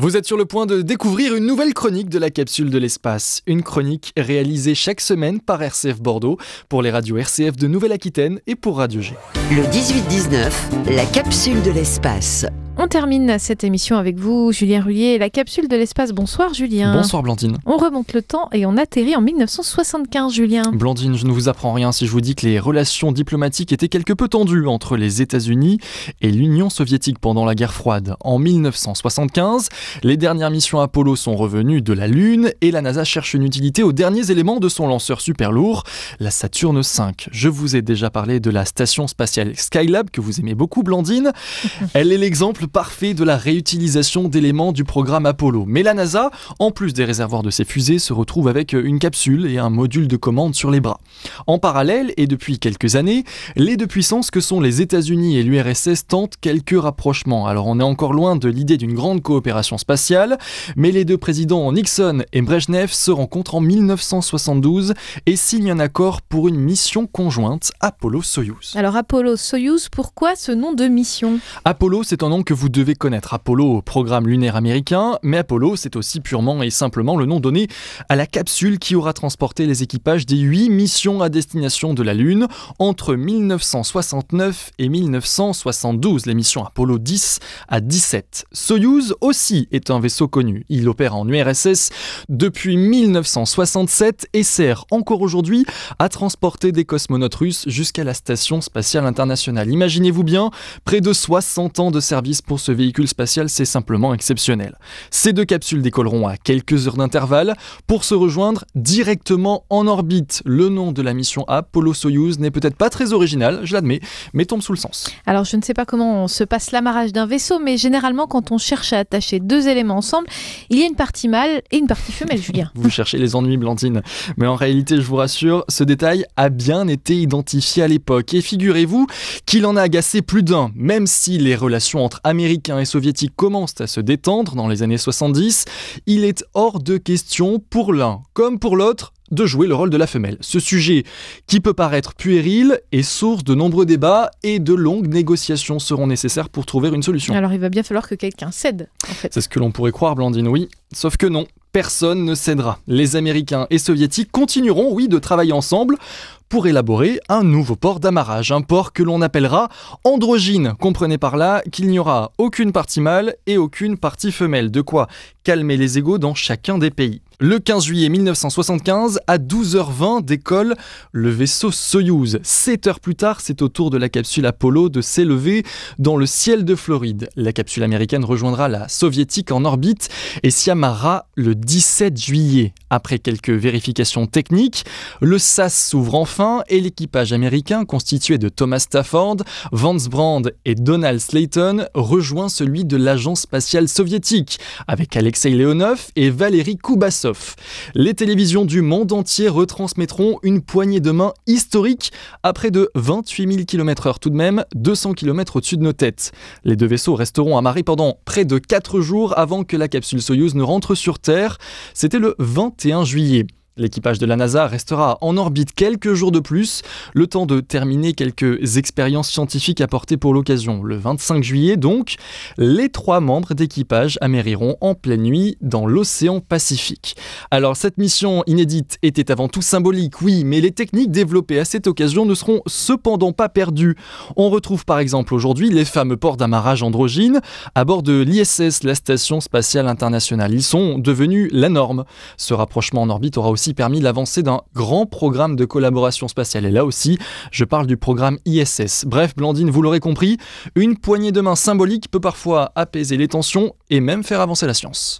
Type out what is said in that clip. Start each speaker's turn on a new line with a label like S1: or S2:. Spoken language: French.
S1: Vous êtes sur le point de découvrir une nouvelle chronique de la capsule de l'espace. Une chronique réalisée chaque semaine par RCF Bordeaux pour les radios RCF de Nouvelle-Aquitaine et pour Radio G.
S2: Le 18-19, la capsule de l'espace.
S3: On termine cette émission avec vous, Julien Rullier, la capsule de l'espace. Bonsoir, Julien.
S1: Bonsoir, Blandine.
S3: On remonte le temps et on atterrit en 1975, Julien.
S1: Blandine, je ne vous apprends rien si je vous dis que les relations diplomatiques étaient quelque peu tendues entre les États-Unis et l'Union soviétique pendant la guerre froide. En 1975, les dernières missions Apollo sont revenues de la Lune et la NASA cherche une utilité aux derniers éléments de son lanceur super lourd, la Saturne V. Je vous ai déjà parlé de la station spatiale Skylab que vous aimez beaucoup, Blandine. Elle est l'exemple parfait de la réutilisation d'éléments du programme Apollo. Mais la NASA, en plus des réservoirs de ses fusées, se retrouve avec une capsule et un module de commande sur les bras. En parallèle, et depuis quelques années, les deux puissances que sont les États-Unis et l'URSS tentent quelques rapprochements. Alors on est encore loin de l'idée d'une grande coopération spatiale, mais les deux présidents Nixon et Brezhnev se rencontrent en 1972 et signent un accord pour une mission conjointe Apollo-Soyuz.
S3: Alors Apollo-Soyuz, pourquoi ce nom de mission?
S1: Apollo, c'est un nom que vous devez connaître. Apollo, programme lunaire américain, mais Apollo, c'est aussi purement et simplement le nom donné à la capsule qui aura transporté les équipages des huit missions à destination de la Lune entre 1969 et 1972, les missions Apollo 10 à 17. Soyuz aussi est un vaisseau connu. Il opère en URSS depuis 1967 et sert encore aujourd'hui à transporter des cosmonautes russes jusqu'à la station spatiale internationale. Imaginez-vous bien, près de 60 ans de service pour ce véhicule spatial, c'est simplement exceptionnel. Ces deux capsules décolleront à quelques heures d'intervalle pour se rejoindre directement en orbite. Le nom de la mission Apollo-Soyuz n'est peut-être pas très original, je l'admets, mais tombe sous le sens.
S3: Alors je ne sais pas comment se passe l'amarrage d'un vaisseau, mais généralement quand on cherche à attacher deux éléments ensemble, il y a une partie mâle et une partie femelle, Julien.
S1: Vous cherchez les ennuis, Blandine. Mais en réalité, je vous rassure, ce détail a bien été identifié à l'époque. Et figurez-vous qu'il en a agacé plus d'un, même si les relations entre Américains et Soviétiques commencent à se détendre dans les années 70, il est hors de question pour l'un comme pour l'autre de jouer le rôle de la femelle. Ce sujet, qui peut paraître puéril, est source de nombreux débats et de longues négociations seront nécessaires pour trouver une solution.
S3: Alors il va bien falloir que quelqu'un cède, en fait.
S1: C'est ce que l'on pourrait croire, Blandine, oui. Sauf que non, personne ne cédera. Les Américains et Soviétiques continueront, oui, de travailler ensemble pour élaborer un nouveau port d'amarrage, un port que l'on appellera androgyne. Comprenez par là qu'il n'y aura aucune partie mâle et aucune partie femelle, de quoi calmer les égaux dans chacun des pays. Le 15 juillet 1975, à 12h20 décolle le vaisseau Soyuz. 7 heures plus tard, c'est au tour de la capsule Apollo de s'élever dans le ciel de Floride. La capsule américaine rejoindra la soviétique en orbite et s'y amarrera le 17 juillet. Après quelques vérifications techniques, le SAS s'ouvre enfin et l'équipage américain, constitué de Thomas Stafford, Vance Brand et Donald Slayton, rejoint celui de l'agence spatiale soviétique, avec Alexei Leonov et Valérie Kubasov. Les télévisions du monde entier retransmettront une poignée de main historique à près de 28 000 km/h tout de même, 200 km au-dessus de nos têtes. Les deux vaisseaux resteront amarrés pendant près de 4 jours avant que la capsule Soyuz ne rentre sur Terre. C'était le 21 juillet. L'équipage de la NASA restera en orbite quelques jours de plus, le temps de terminer quelques expériences scientifiques apportées pour l'occasion. Le 25 juillet, donc, les trois membres d'équipage amériront en pleine nuit dans l'océan Pacifique. Alors, cette mission inédite était avant tout symbolique, oui, mais les techniques développées à cette occasion ne seront cependant pas perdues. On retrouve par exemple aujourd'hui les fameux ports d'amarrage androgyne à bord de l'ISS, la Station Spatiale Internationale. Ils sont devenus la norme. Ce rapprochement en orbite aura permis l'avancée d'un grand programme de collaboration spatiale. Et là aussi, je parle du programme ISS. Bref, Blandine, vous l'aurez compris, une poignée de main symbolique peut parfois apaiser les tensions et même faire avancer la science.